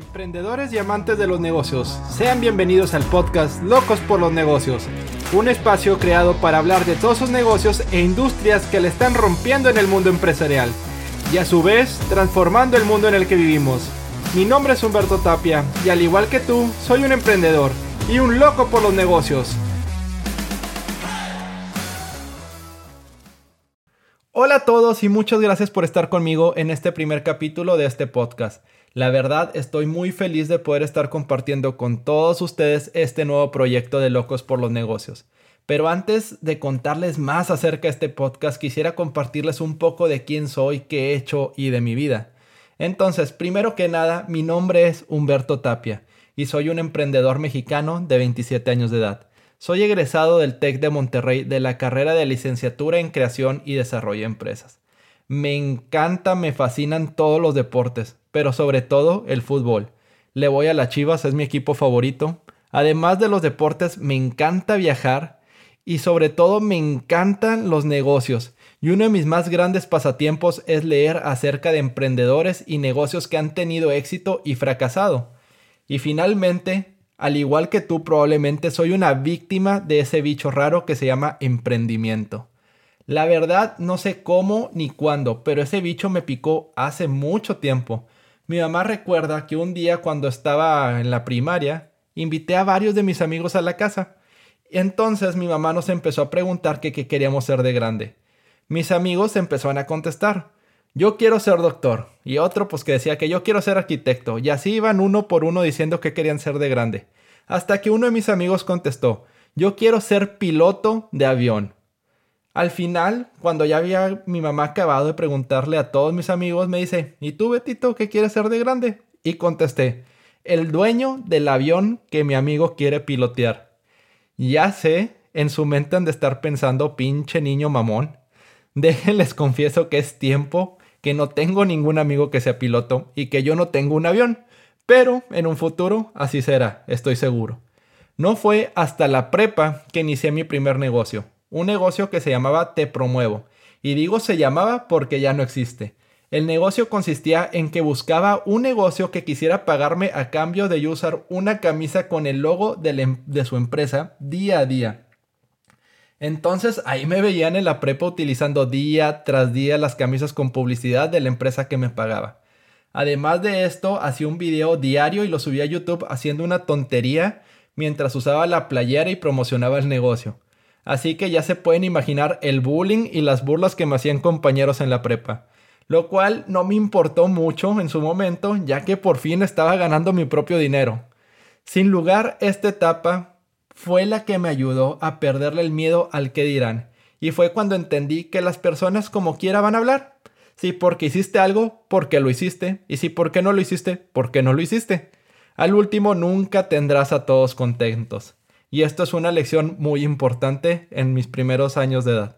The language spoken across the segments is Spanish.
Emprendedores y amantes de los negocios, sean bienvenidos al podcast Locos por los Negocios, un espacio creado para hablar de todos esos negocios e industrias que le están rompiendo en el mundo empresarial y a su vez transformando el mundo en el que vivimos. Mi nombre es Humberto Tapia y al igual que tú, soy un emprendedor y un loco por los negocios. Hola a todos y muchas gracias por estar conmigo en este primer capítulo de este podcast. La verdad estoy muy feliz de poder estar compartiendo con todos ustedes este nuevo proyecto de Locos por los Negocios. Pero antes de contarles más acerca de este podcast, quisiera compartirles un poco de quién soy, qué he hecho y de mi vida. Entonces, primero que nada, mi nombre es Humberto Tapia y soy un emprendedor mexicano de 27 años de edad. Soy egresado del TEC de Monterrey de la carrera de licenciatura en creación y desarrollo de empresas. Me encanta, me fascinan todos los deportes, pero sobre todo el fútbol. Le voy a las Chivas, es mi equipo favorito. Además de los deportes, me encanta viajar y sobre todo me encantan los negocios. Y uno de mis más grandes pasatiempos es leer acerca de emprendedores y negocios que han tenido éxito y fracasado. Y finalmente, al igual que tú probablemente soy una víctima de ese bicho raro que se llama emprendimiento. La verdad no sé cómo ni cuándo, pero ese bicho me picó hace mucho tiempo. Mi mamá recuerda que un día cuando estaba en la primaria, invité a varios de mis amigos a la casa. Entonces mi mamá nos empezó a preguntar qué queríamos ser de grande. Mis amigos empezaron a contestar yo quiero ser doctor. Y otro pues que decía que yo quiero ser arquitecto. Y así iban uno por uno diciendo que querían ser de grande. Hasta que uno de mis amigos contestó, yo quiero ser piloto de avión. Al final, cuando ya había mi mamá acabado de preguntarle a todos mis amigos, me dice, ¿y tú, Betito, qué quieres ser de grande? Y contesté, el dueño del avión que mi amigo quiere pilotear. Ya sé, en su mente han de estar pensando, pinche niño mamón. Déjenles confieso que es tiempo que no tengo ningún amigo que sea piloto y que yo no tengo un avión. Pero en un futuro así será, estoy seguro. No fue hasta la prepa que inicié mi primer negocio, un negocio que se llamaba Te Promuevo. Y digo se llamaba porque ya no existe. El negocio consistía en que buscaba un negocio que quisiera pagarme a cambio de yo usar una camisa con el logo de, em, de su empresa día a día. Entonces ahí me veían en la prepa utilizando día tras día las camisas con publicidad de la empresa que me pagaba. Además de esto, hacía un video diario y lo subía a YouTube haciendo una tontería mientras usaba la playera y promocionaba el negocio. Así que ya se pueden imaginar el bullying y las burlas que me hacían compañeros en la prepa. Lo cual no me importó mucho en su momento, ya que por fin estaba ganando mi propio dinero. Sin lugar, esta etapa fue la que me ayudó a perderle el miedo al que dirán. Y fue cuando entendí que las personas como quiera van a hablar. Si porque hiciste algo, porque lo hiciste. Y si porque no lo hiciste, porque no lo hiciste. Al último nunca tendrás a todos contentos. Y esto es una lección muy importante en mis primeros años de edad.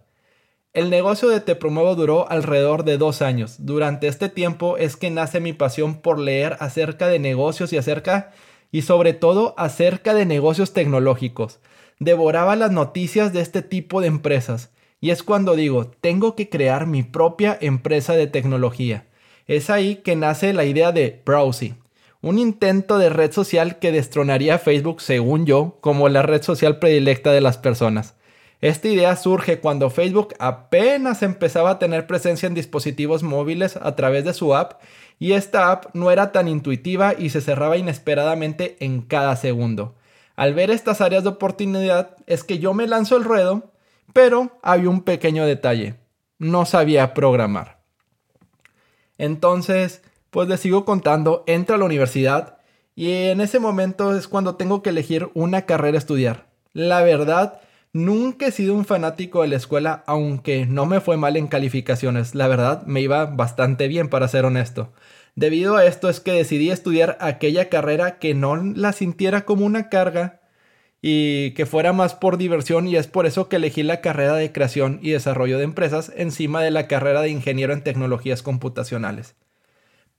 El negocio de Te Promuevo duró alrededor de dos años. Durante este tiempo es que nace mi pasión por leer acerca de negocios y acerca y sobre todo acerca de negocios tecnológicos. Devoraba las noticias de este tipo de empresas. Y es cuando digo, tengo que crear mi propia empresa de tecnología. Es ahí que nace la idea de Browsy, un intento de red social que destronaría Facebook, según yo, como la red social predilecta de las personas. Esta idea surge cuando Facebook apenas empezaba a tener presencia en dispositivos móviles a través de su app y esta app no era tan intuitiva y se cerraba inesperadamente en cada segundo. Al ver estas áreas de oportunidad es que yo me lanzo el ruedo, pero había un pequeño detalle. No sabía programar. Entonces, pues les sigo contando, entro a la universidad y en ese momento es cuando tengo que elegir una carrera a estudiar. La verdad, Nunca he sido un fanático de la escuela, aunque no me fue mal en calificaciones. La verdad, me iba bastante bien, para ser honesto. Debido a esto es que decidí estudiar aquella carrera que no la sintiera como una carga y que fuera más por diversión y es por eso que elegí la carrera de creación y desarrollo de empresas encima de la carrera de ingeniero en tecnologías computacionales.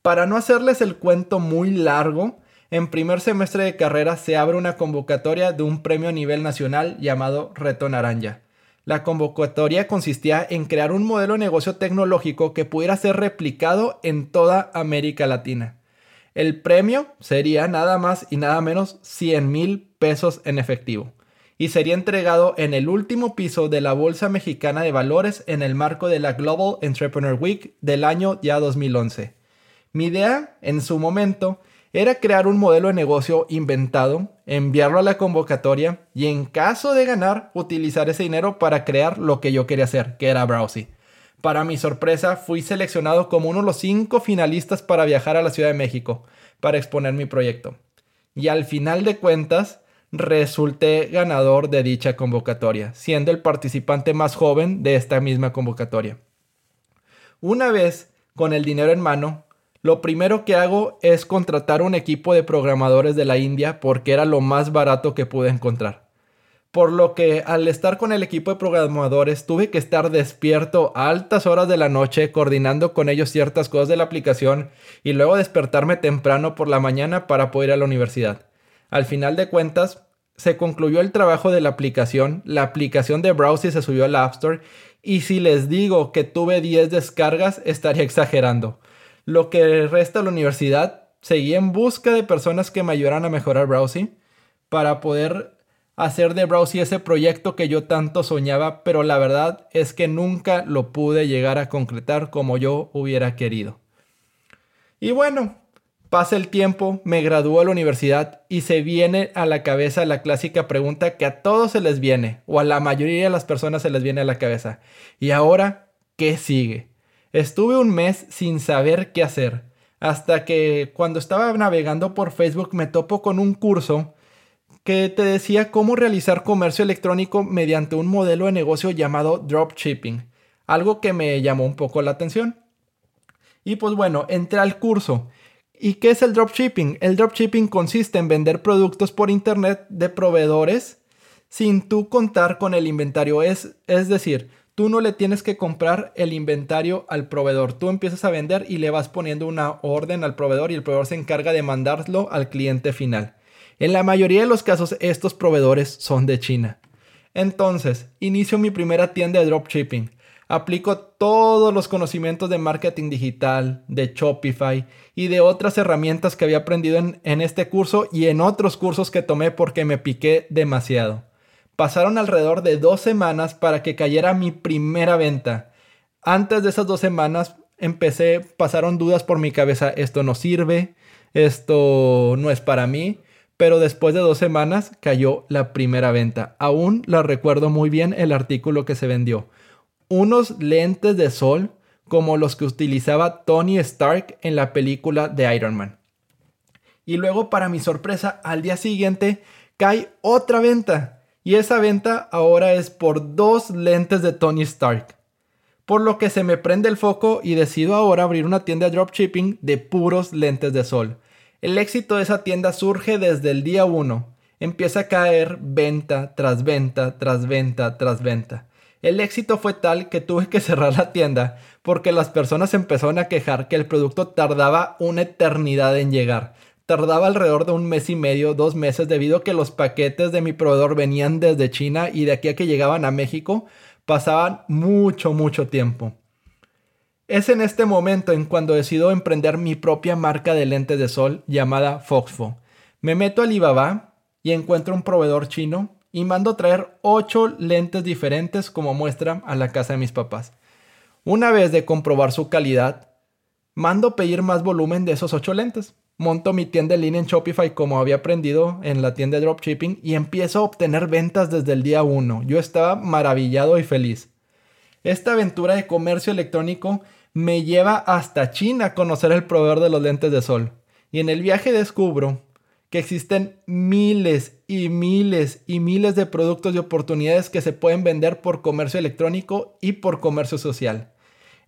Para no hacerles el cuento muy largo, en primer semestre de carrera se abre una convocatoria de un premio a nivel nacional llamado Reto Naranja. La convocatoria consistía en crear un modelo de negocio tecnológico que pudiera ser replicado en toda América Latina. El premio sería nada más y nada menos 100 mil pesos en efectivo y sería entregado en el último piso de la Bolsa Mexicana de Valores en el marco de la Global Entrepreneur Week del año ya 2011. Mi idea, en su momento, era crear un modelo de negocio inventado, enviarlo a la convocatoria y en caso de ganar, utilizar ese dinero para crear lo que yo quería hacer, que era Browsy. Para mi sorpresa, fui seleccionado como uno de los cinco finalistas para viajar a la Ciudad de México para exponer mi proyecto. Y al final de cuentas, resulté ganador de dicha convocatoria, siendo el participante más joven de esta misma convocatoria. Una vez con el dinero en mano, lo primero que hago es contratar un equipo de programadores de la India porque era lo más barato que pude encontrar. Por lo que al estar con el equipo de programadores tuve que estar despierto a altas horas de la noche coordinando con ellos ciertas cosas de la aplicación y luego despertarme temprano por la mañana para poder ir a la universidad. Al final de cuentas, se concluyó el trabajo de la aplicación, la aplicación de Browser se subió al App Store y si les digo que tuve 10 descargas estaría exagerando. Lo que resta de la universidad, seguí en busca de personas que me ayudaran a mejorar Browsy para poder hacer de Browsy ese proyecto que yo tanto soñaba, pero la verdad es que nunca lo pude llegar a concretar como yo hubiera querido. Y bueno, Pasa el tiempo, me gradúo a la universidad y se viene a la cabeza la clásica pregunta que a todos se les viene, o a la mayoría de las personas se les viene a la cabeza. ¿Y ahora qué sigue? Estuve un mes sin saber qué hacer, hasta que cuando estaba navegando por Facebook me topo con un curso que te decía cómo realizar comercio electrónico mediante un modelo de negocio llamado dropshipping, algo que me llamó un poco la atención. Y pues bueno, entré al curso ¿Y qué es el dropshipping? El dropshipping consiste en vender productos por internet de proveedores sin tú contar con el inventario. Es, es decir, tú no le tienes que comprar el inventario al proveedor. Tú empiezas a vender y le vas poniendo una orden al proveedor y el proveedor se encarga de mandarlo al cliente final. En la mayoría de los casos estos proveedores son de China. Entonces, inicio mi primera tienda de dropshipping aplico todos los conocimientos de marketing digital, de Shopify y de otras herramientas que había aprendido en, en, este curso y en otros cursos que tomé porque me piqué demasiado. Pasaron alrededor de dos semanas para que cayera mi primera venta. Antes de esas dos semanas empecé, pasaron dudas por mi cabeza, esto no sirve, esto no es para mí, pero después de dos semanas cayó la primera venta. Aún la recuerdo muy bien el artículo que se vendió unos lentes de sol como los que utilizaba Tony Stark en la película de Iron Man. Y luego, para mi sorpresa, al día siguiente cae otra venta. Y esa venta ahora es por dos lentes de Tony Stark. Por lo que se me prende el foco y decido ahora abrir una tienda de dropshipping de puros lentes de sol. El éxito de esa tienda surge desde el día 1. Empieza a caer venta tras venta, tras venta, tras venta. El éxito fue tal que tuve que cerrar la tienda porque las personas empezaron a quejar que el producto tardaba una eternidad en llegar. Tardaba alrededor de un mes y medio, dos meses, debido a que los paquetes de mi proveedor venían desde China y de aquí a que llegaban a México pasaban mucho, mucho tiempo. Es en este momento en cuando decido emprender mi propia marca de lentes de sol llamada Foxfo. Me meto a Alibaba y encuentro un proveedor chino y mando traer 8 lentes diferentes como muestra a la casa de mis papás. Una vez de comprobar su calidad, mando pedir más volumen de esos 8 lentes. Monto mi tienda en línea en Shopify como había aprendido en la tienda de dropshipping y empiezo a obtener ventas desde el día 1. Yo estaba maravillado y feliz. Esta aventura de comercio electrónico me lleva hasta China a conocer el proveedor de los lentes de sol. Y en el viaje descubro que existen miles y miles y miles de productos y oportunidades que se pueden vender por comercio electrónico y por comercio social.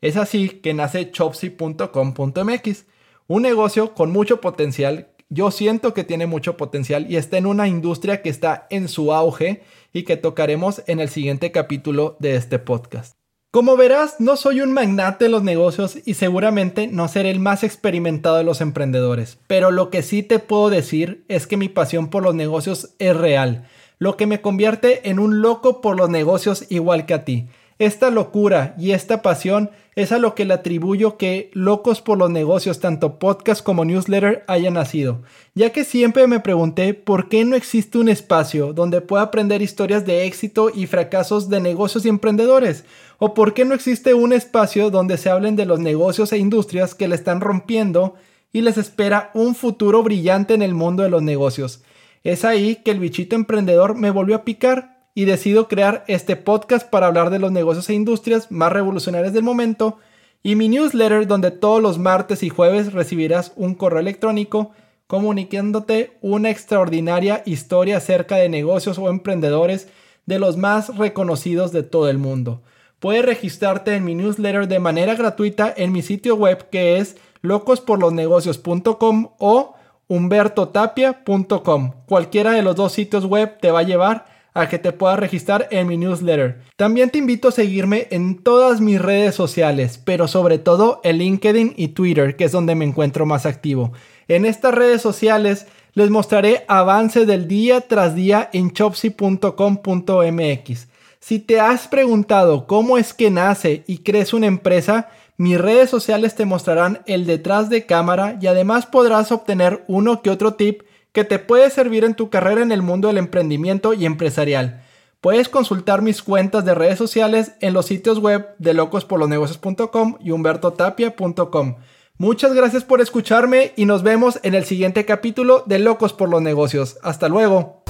Es así que nace chopsy.com.mx, un negocio con mucho potencial. Yo siento que tiene mucho potencial y está en una industria que está en su auge y que tocaremos en el siguiente capítulo de este podcast. Como verás, no soy un magnate de los negocios y seguramente no seré el más experimentado de los emprendedores, pero lo que sí te puedo decir es que mi pasión por los negocios es real, lo que me convierte en un loco por los negocios igual que a ti. Esta locura y esta pasión es a lo que le atribuyo que Locos por los Negocios, tanto podcast como newsletter, haya nacido, ya que siempre me pregunté por qué no existe un espacio donde pueda aprender historias de éxito y fracasos de negocios y emprendedores, o por qué no existe un espacio donde se hablen de los negocios e industrias que le están rompiendo y les espera un futuro brillante en el mundo de los negocios. Es ahí que el bichito emprendedor me volvió a picar y decido crear este podcast para hablar de los negocios e industrias más revolucionarios del momento y mi newsletter donde todos los martes y jueves recibirás un correo electrónico comunicándote una extraordinaria historia acerca de negocios o emprendedores de los más reconocidos de todo el mundo. Puedes registrarte en mi newsletter de manera gratuita en mi sitio web que es locosporlosnegocios.com o humbertotapia.com. Cualquiera de los dos sitios web te va a llevar a que te puedas registrar en mi newsletter. También te invito a seguirme en todas mis redes sociales, pero sobre todo en LinkedIn y Twitter, que es donde me encuentro más activo. En estas redes sociales les mostraré avance del día tras día en chopsy.com.mx. Si te has preguntado cómo es que nace y crees una empresa, mis redes sociales te mostrarán el detrás de cámara y además podrás obtener uno que otro tip que te puede servir en tu carrera en el mundo del emprendimiento y empresarial. Puedes consultar mis cuentas de redes sociales en los sitios web de locosporlosnegocios.com y humbertotapia.com. Muchas gracias por escucharme y nos vemos en el siguiente capítulo de Locos por los Negocios. Hasta luego.